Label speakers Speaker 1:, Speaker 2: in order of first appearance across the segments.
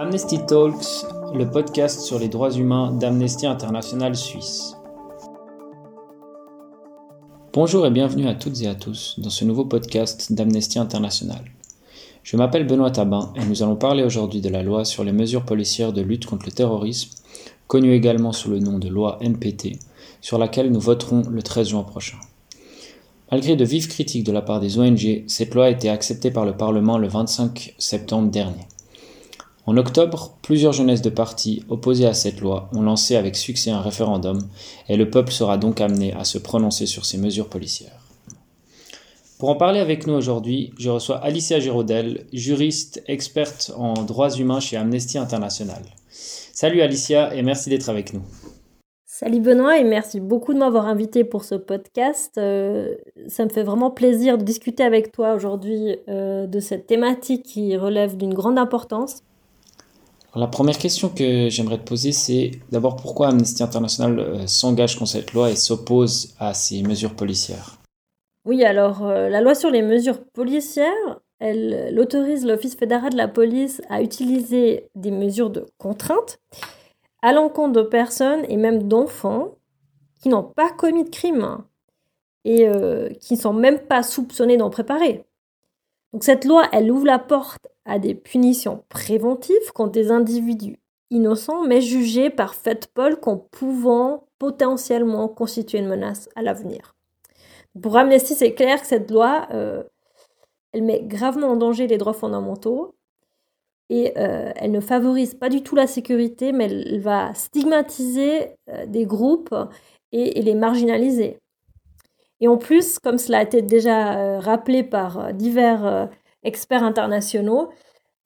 Speaker 1: Amnesty Talks, le podcast sur les droits humains d'Amnesty International Suisse. Bonjour et bienvenue à toutes et à tous dans ce nouveau podcast d'Amnesty International. Je m'appelle Benoît Tabin et nous allons parler aujourd'hui de la loi sur les mesures policières de lutte contre le terrorisme, connue également sous le nom de loi NPT, sur laquelle nous voterons le 13 juin prochain. Malgré de vives critiques de la part des ONG, cette loi a été acceptée par le Parlement le 25 septembre dernier. En octobre, plusieurs jeunesses de partis opposés à cette loi ont lancé avec succès un référendum et le peuple sera donc amené à se prononcer sur ces mesures policières. Pour en parler avec nous aujourd'hui, je reçois Alicia Giraudel, juriste experte en droits humains chez Amnesty International. Salut Alicia et merci d'être avec nous.
Speaker 2: Salut Benoît et merci beaucoup de m'avoir invité pour ce podcast. Euh, ça me fait vraiment plaisir de discuter avec toi aujourd'hui euh, de cette thématique qui relève d'une grande importance
Speaker 1: la première question que j'aimerais te poser, c'est d'abord pourquoi Amnesty International euh, s'engage contre cette loi et s'oppose à ces mesures policières?
Speaker 2: Oui, alors euh, la loi sur les mesures policières, elle, autorise l'Office fédéral de la police à utiliser des mesures de contrainte à l'encontre de personnes et même d'enfants qui n'ont pas commis de crime et euh, qui ne sont même pas soupçonnés d'en préparer. Donc cette loi, elle ouvre la porte à des punitions préventives contre des individus innocents, mais jugés par paul comme pouvant potentiellement constituer une menace à l'avenir. Pour Amnesty, c'est clair que cette loi, euh, elle met gravement en danger les droits fondamentaux et euh, elle ne favorise pas du tout la sécurité, mais elle va stigmatiser euh, des groupes et, les marginaliser. Et en plus, comme cela a été déjà rappelé par divers experts internationaux,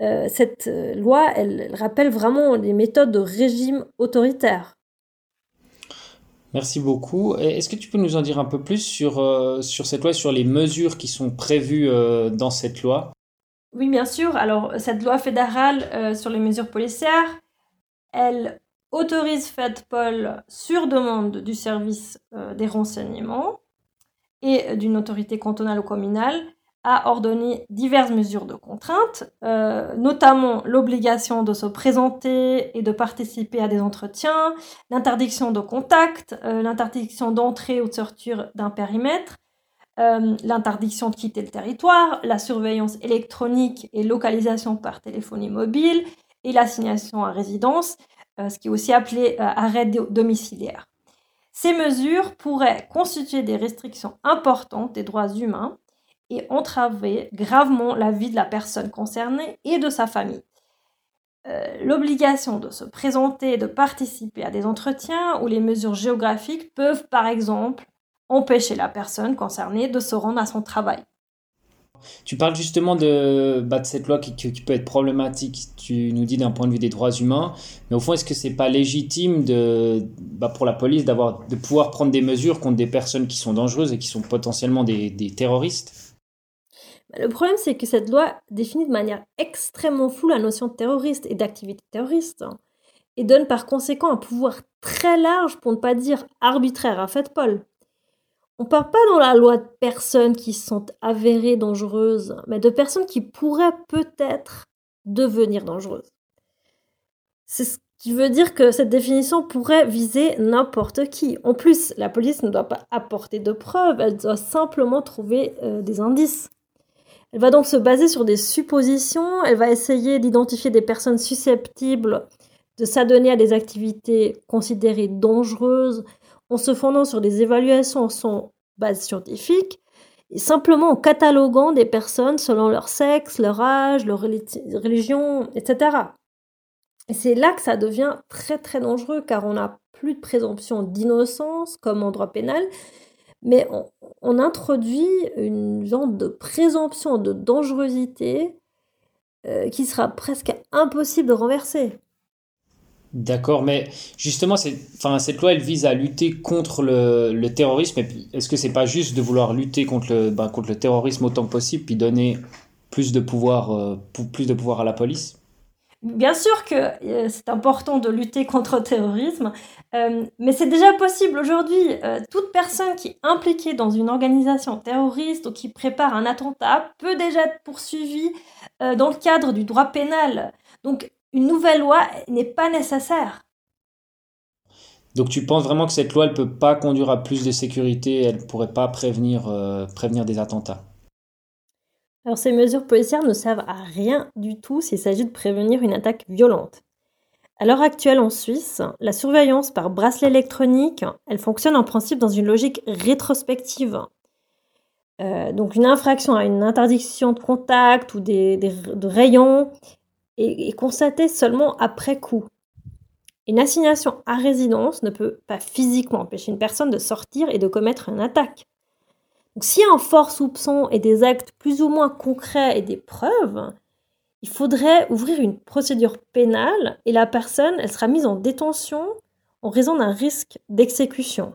Speaker 2: euh, cette euh, loi, elle, rappelle vraiment les méthodes de régime autoritaire.
Speaker 1: Merci beaucoup. Est-ce que tu peux nous en dire un peu plus sur, euh, sur cette loi, sur les mesures qui sont prévues dans cette loi?
Speaker 2: Oui, bien sûr. Alors, cette loi fédérale sur les mesures policières, elle autorise FedPol sur demande du service des renseignements et d'une autorité cantonale ou communale a ordonné diverses mesures de contrainte, euh, notamment l'obligation de se présenter et de participer à des entretiens, l'interdiction de contact, euh, l'interdiction d'entrée ou de sortir d'un périmètre, euh, l'interdiction de quitter le territoire, la surveillance électronique et localisation par téléphonie mobile et l'assignation à résidence, ce qui est aussi appelé arrêt domiciliaire. Ces mesures pourraient constituer des restrictions importantes des droits humains et entraver gravement la vie de la personne concernée et de sa famille. Euh, l'obligation de se présenter et de participer à des entretiens ou les mesures géographiques peuvent par exemple empêcher la personne concernée de se rendre à son travail.
Speaker 1: Tu parles justement de, bah, cette loi qui, peut être problématique, tu nous dis d'un point de vue des droits humains, mais au fond, est-ce que c'est pas légitime de, bah, pour la police de pouvoir prendre des mesures contre des personnes qui sont dangereuses et qui sont potentiellement des terroristes?
Speaker 2: Le problème, c'est que cette loi définit de manière extrêmement floue la notion de terroriste et d'activité terroriste, hein, et donne par conséquent un pouvoir très large, pour ne pas dire arbitraire, à fait Paul. On ne parle pas dans la loi de personnes qui sont avérées dangereuses, mais de personnes qui pourraient peut-être devenir dangereuses. C'est ce qui veut dire que cette définition pourrait viser n'importe qui. En plus, la police ne doit pas apporter de preuves, elle doit simplement trouver euh, des indices. Elle va donc se baser sur des suppositions, elle va essayer d'identifier des personnes susceptibles de s'adonner à des activités considérées dangereuses en se fondant sur des évaluations sans base scientifique et simplement en cataloguant des personnes selon leur sexe, leur âge, leur religion, etc. Et c'est là que ça devient très très dangereux car on n'a plus de présomption d'innocence comme en droit pénal, mais on, introduit une genre de présomption de dangerosité euh, qui sera presque impossible de renverser.
Speaker 1: D'accord, mais justement, cette loi, elle vise à lutter contre le, terrorisme. Est-ce que c'est pas juste de vouloir lutter contre le, ben, terrorisme autant que possible, puis donner de pouvoir, euh, plus de pouvoir à la police?
Speaker 2: Bien sûr que euh, c'est important de lutter contre le terrorisme, euh, mais c'est déjà possible aujourd'hui. Euh, toute personne qui est impliquée dans une organisation terroriste ou qui prépare un attentat peut déjà être poursuivie dans le cadre du droit pénal. Donc une nouvelle loi n'est pas nécessaire.
Speaker 1: Donc tu penses vraiment que cette loi ne peut pas conduire à plus de sécurité, elle ne pourrait pas prévenir, prévenir des attentats?
Speaker 2: Alors ces mesures policières ne servent à rien du tout s'il s'agit de prévenir une attaque violente. À l'heure actuelle en Suisse, la surveillance par bracelet électronique, elle fonctionne en principe dans une logique rétrospective. Euh, donc une infraction à une interdiction de contact ou des, de rayons est constatée seulement après coup. Une assignation à résidence ne peut pas physiquement empêcher une personne de sortir et de commettre une attaque. Donc, s'il y a un fort soupçon et des actes plus ou moins concrets et des preuves, il faudrait ouvrir une procédure pénale et la personne, elle sera mise en détention en raison d'un risque d'exécution.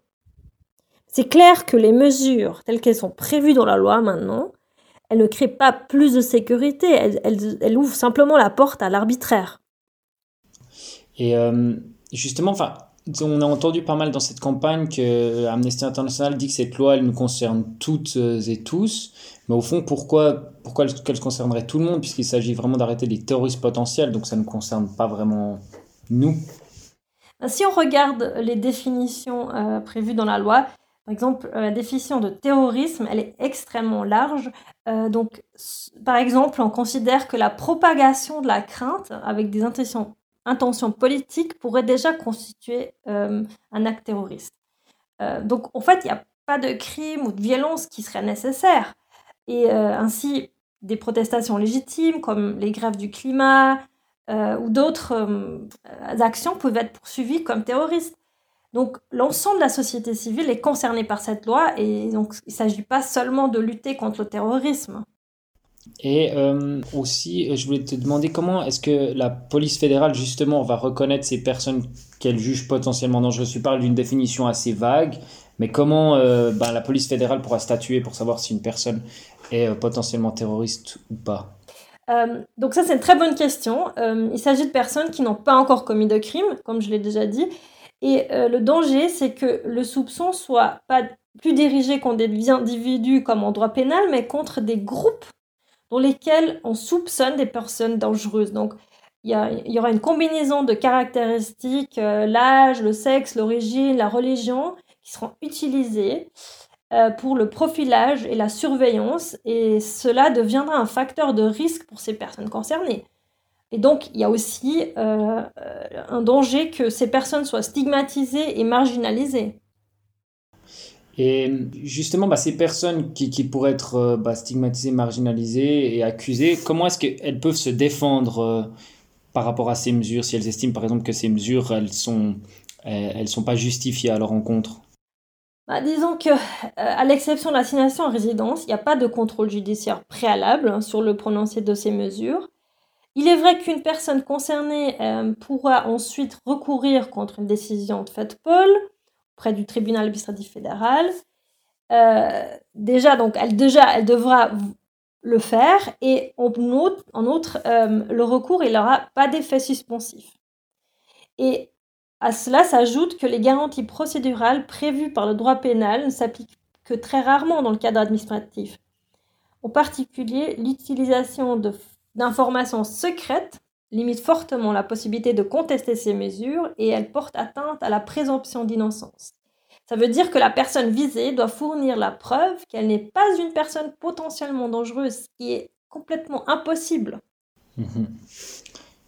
Speaker 2: C'est clair que les mesures telles qu'elles sont prévues dans la loi maintenant, elles ne créent pas plus de sécurité, elles ouvrent simplement la porte à l'arbitraire.
Speaker 1: Et euh, justement, enfin, on a entendu pas mal dans cette campagne que Amnesty International dit que cette loi, elle nous concerne toutes et tous. Mais au fond, pourquoi, pourquoi qu'elle concernerait tout le monde Puisqu'il s'agit vraiment d'arrêter les terroristes potentiels, donc ça ne concerne pas vraiment nous.
Speaker 2: Si on regarde les définitions euh, prévues dans la loi, par exemple, euh, la définition de terrorisme, elle est extrêmement large. donc, par exemple, on considère que la propagation de la crainte avec des intentions intention politique pourrait déjà constituer euh, un acte terroriste. Euh, donc en fait, il n'y a pas de crime ou de violence qui serait nécessaire. Et euh, ainsi, des protestations légitimes comme les grèves du climat ou d'autres actions peuvent être poursuivies comme terroristes. Donc l'ensemble de la société civile est concernée par cette loi et donc il ne s'agit pas seulement de lutter contre le terrorisme.
Speaker 1: Et euh, aussi, je voulais te demander comment est-ce que la police fédérale, justement, va reconnaître ces personnes qu'elle juge potentiellement dangereuses Tu parles d'une définition assez vague, mais comment euh, ben, la police fédérale pourra statuer pour savoir si une personne est euh, potentiellement terroriste ou pas?
Speaker 2: Donc ça c'est une très bonne question. il s'agit de personnes qui n'ont pas encore commis de crime, comme je l'ai déjà dit. Et le danger c'est que le soupçon soit pas plus dirigé contre des individus comme en droit pénal, mais contre des groupes dans lesquels on soupçonne des personnes dangereuses. Donc, il y, aura une combinaison de caractéristiques, euh, l'âge, le sexe, l'origine, la religion, qui seront utilisées euh, pour le profilage et la surveillance, et cela deviendra un facteur de risque pour ces personnes concernées. Et donc, il y a aussi euh, un danger que ces personnes soient stigmatisées et marginalisées.
Speaker 1: Et justement, bah, ces personnes qui, pourraient être euh, bah, stigmatisées, marginalisées et accusées, comment est-ce qu'elles peuvent se défendre euh, par rapport à ces mesures, si elles estiment par exemple que ces mesures, elles sont, elles, sont pas justifiées à leur encontre?
Speaker 2: Bah, disons que, euh, à l'exception de l'assignation en résidence, il n'y a pas de contrôle judiciaire préalable hein, sur le prononcé de ces mesures. Il est vrai qu'une personne concernée pourra ensuite recourir contre une décision de fait Paul, près du tribunal administratif fédéral. Euh, déjà, donc, elle, déjà, elle devra le faire et en outre, euh, le recours, il n'aura pas d'effet suspensif. Et à cela s'ajoute que les garanties procédurales prévues par le droit pénal ne s'appliquent que très rarement dans le cadre administratif. En particulier, l'utilisation d'informations secrètes limite fortement la possibilité de contester ces mesures et elle porte atteinte à la présomption d'innocence. Ça veut dire que la personne visée doit fournir la preuve qu'elle n'est pas une personne potentiellement dangereuse, ce qui est complètement impossible.
Speaker 1: Mhm.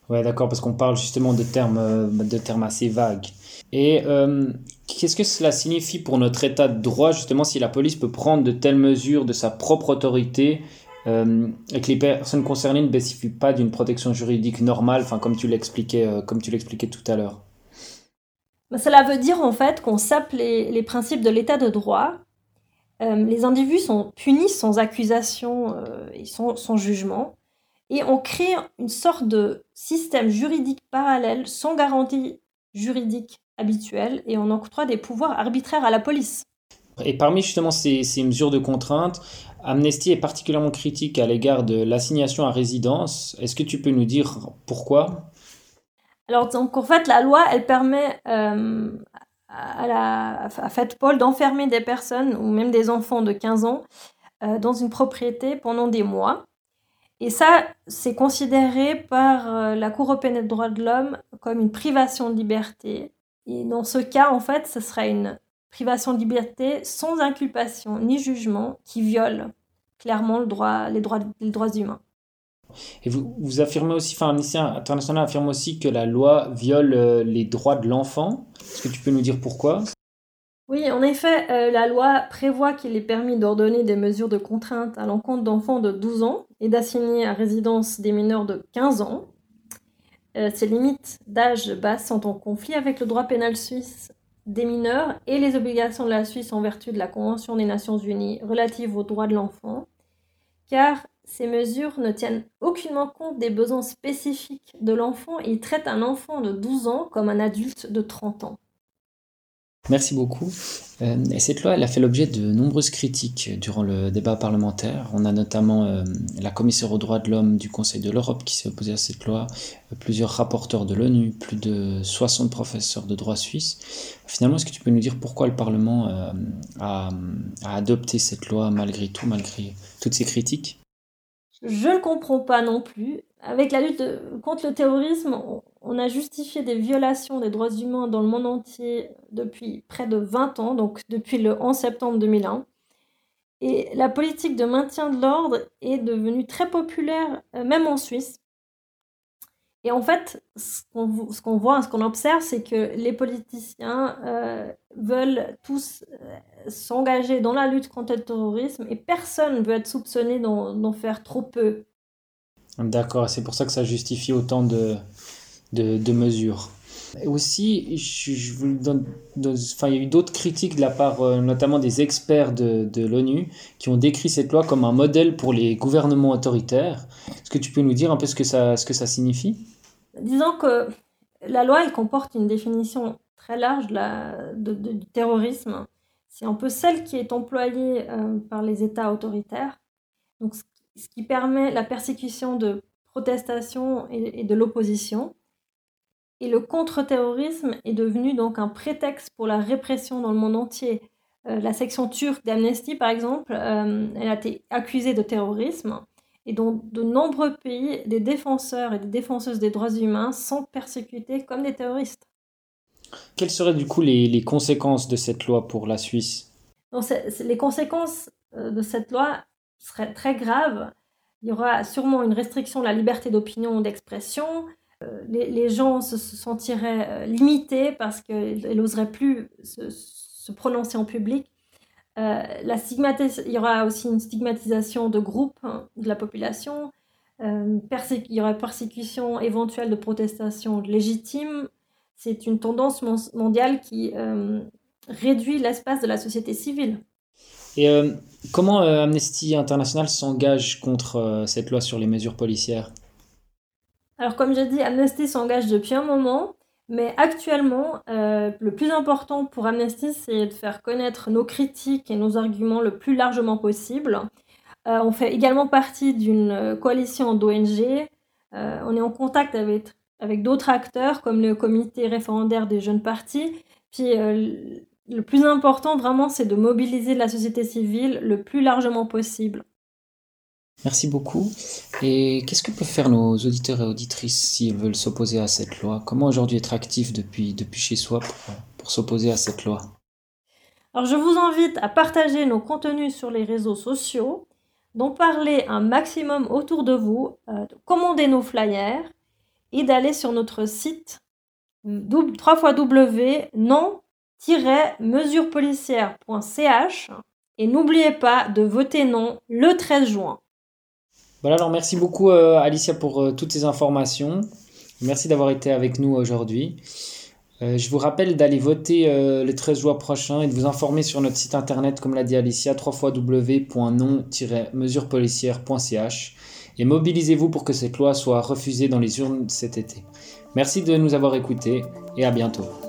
Speaker 1: Ouais, d'accord, parce qu'on parle justement de termes, euh, de termes assez vagues. Et euh, qu'est-ce que cela signifie pour notre état de droit, justement, si la police peut prendre de telles mesures de sa propre autorité euh, et que les personnes concernées ne bénéficient pas d'une protection juridique normale, enfin comme tu l'expliquais, euh, comme tu l'expliquais tout à l'heure.
Speaker 2: Bah, cela veut dire en fait qu'on sape les, principes de l'état de droit. Euh, les individus sont punis sans accusation et sans, sans, jugement. Et on crée une sorte de système juridique parallèle sans garantie juridique habituelle et on octroie des pouvoirs arbitraires à la police.
Speaker 1: Et parmi justement ces, ces mesures de contrainte, Amnesty est particulièrement critique à l'égard de l'assignation à résidence. Est-ce que tu peux nous dire pourquoi?
Speaker 2: Alors, donc, en fait, la loi, elle permet euh, à, la, à Paul d'enfermer des personnes ou même des enfants de 15 ans euh, dans une propriété pendant des mois. Et ça, c'est considéré par euh, la Cour européenne des droits de l'homme comme une privation de liberté. Et dans ce cas, en fait, ce serait une privation de liberté sans inculpation ni jugement qui viole clairement le droit, les, droits, les droits humains.
Speaker 1: Et vous, vous affirmez aussi, enfin Amnesty International affirme aussi que la loi viole euh, les droits de l'enfant. Est-ce que tu peux nous dire pourquoi?
Speaker 2: Oui, en effet, euh, la loi prévoit qu'il est permis d'ordonner des mesures de contrainte à l'encontre d'enfants de 12 ans et d'assigner à résidence des mineurs de 15 ans. Euh, ces limites d'âge basse sont en conflit avec le droit pénal suisse des mineurs et les obligations de la Suisse en vertu de la Convention des Nations Unies relative aux droits de l'enfant, car ces mesures ne tiennent aucunement compte des besoins spécifiques de l'enfant et traitent un enfant de 12 ans comme un adulte de 30 ans.
Speaker 1: Merci beaucoup. Euh, et cette loi, elle a fait l'objet de nombreuses critiques durant le débat parlementaire. On a notamment euh, la commissaire aux droits de l'homme du Conseil de l'Europe qui s'est opposée à cette loi, euh, plusieurs rapporteurs de l'ONU, plus de 60 professeurs de droit suisse. Finalement, est-ce que tu peux nous dire pourquoi le Parlement a, a adopté cette loi malgré tout, malgré toutes ces critiques?
Speaker 2: Je ne comprends pas non plus. Avec la lutte contre le terrorisme, on a justifié des violations des droits humains dans le monde entier depuis près de 20 ans, donc depuis le 11 septembre 2001. Et la politique de maintien de l'ordre est devenue très populaire, euh, même en Suisse. Et en fait, ce qu'on voit, ce qu'on observe, c'est que les politiciens euh, veulent tous euh, s'engager dans la lutte contre le terrorisme et personne ne veut être soupçonné d'en faire trop peu.
Speaker 1: D'accord, c'est pour ça que ça justifie autant de, de, mesures. Aussi, il y a eu d'autres critiques de la part euh, notamment des experts de, l'ONU qui ont décrit cette loi comme un modèle pour les gouvernements autoritaires. Est-ce que tu peux nous dire un peu ce que ça, signifie?
Speaker 2: Disons que la loi, elle comporte une définition très large de du terrorisme. C'est un peu celle qui est employée euh, par les États autoritaires. Donc, ce, qui permet la persécution de protestations et de l'opposition. Et le contre-terrorisme est devenu donc un prétexte pour la répression dans le monde entier. Euh, la section turque d'Amnesty, par exemple, euh, elle a été accusée de terrorisme. Et dans de nombreux pays, des défenseurs et des défenseuses des droits humains sont persécutés comme des terroristes.
Speaker 1: Quelles seraient du coup les, les conséquences de cette loi pour la Suisse?
Speaker 2: Donc, Les conséquences euh, de cette loi seraient très graves. Il y aura sûrement une restriction de la liberté d'opinion ou d'expression, euh, les, gens se, sentiraient euh, limités parce qu'ils n'oseraient plus se, prononcer en public. Euh, la il y aura aussi une stigmatisation de groupes hein, de la population. il y aura persécution éventuelle de protestations légitimes. C'est une tendance mondiale qui réduit l'espace de la société civile.
Speaker 1: Et comment Amnesty International s'engage contre cette loi sur les mesures policières?
Speaker 2: Alors comme j'ai dit, Amnesty s'engage depuis un moment, mais actuellement, euh, le plus important pour Amnesty, c'est de faire connaître nos critiques et nos arguments le plus largement possible. Euh, on fait également partie d'une coalition d'ONG. Euh, on est en contact avec, avec d'autres acteurs comme le comité référendaire des jeunes partis. Puis le plus important vraiment, c'est de mobiliser la société civile le plus largement possible.
Speaker 1: Merci beaucoup. Et qu'est-ce que peuvent faire nos auditeurs et auditrices s'ils veulent s'opposer à cette loi? Comment aujourd'hui être actif depuis, depuis chez soi pour, s'opposer à cette loi?
Speaker 2: Alors je vous invite à partager nos contenus sur les réseaux sociaux, d'en parler un maximum autour de vous, euh, de commander nos flyers et d'aller sur notre site www.non-mesurespolicières.ch et n'oubliez pas de voter non le 13 juin.
Speaker 1: Voilà, alors merci beaucoup euh, Alicia pour euh, toutes ces informations. Merci d'avoir été avec nous aujourd'hui. Euh, je vous rappelle d'aller voter le 13 juin prochain et de vous informer sur notre site internet, comme l'a dit Alicia, www.non-mesurespolicières.ch et mobilisez-vous pour que cette loi soit refusée dans les urnes cet été. Merci de nous avoir écoutés et à bientôt.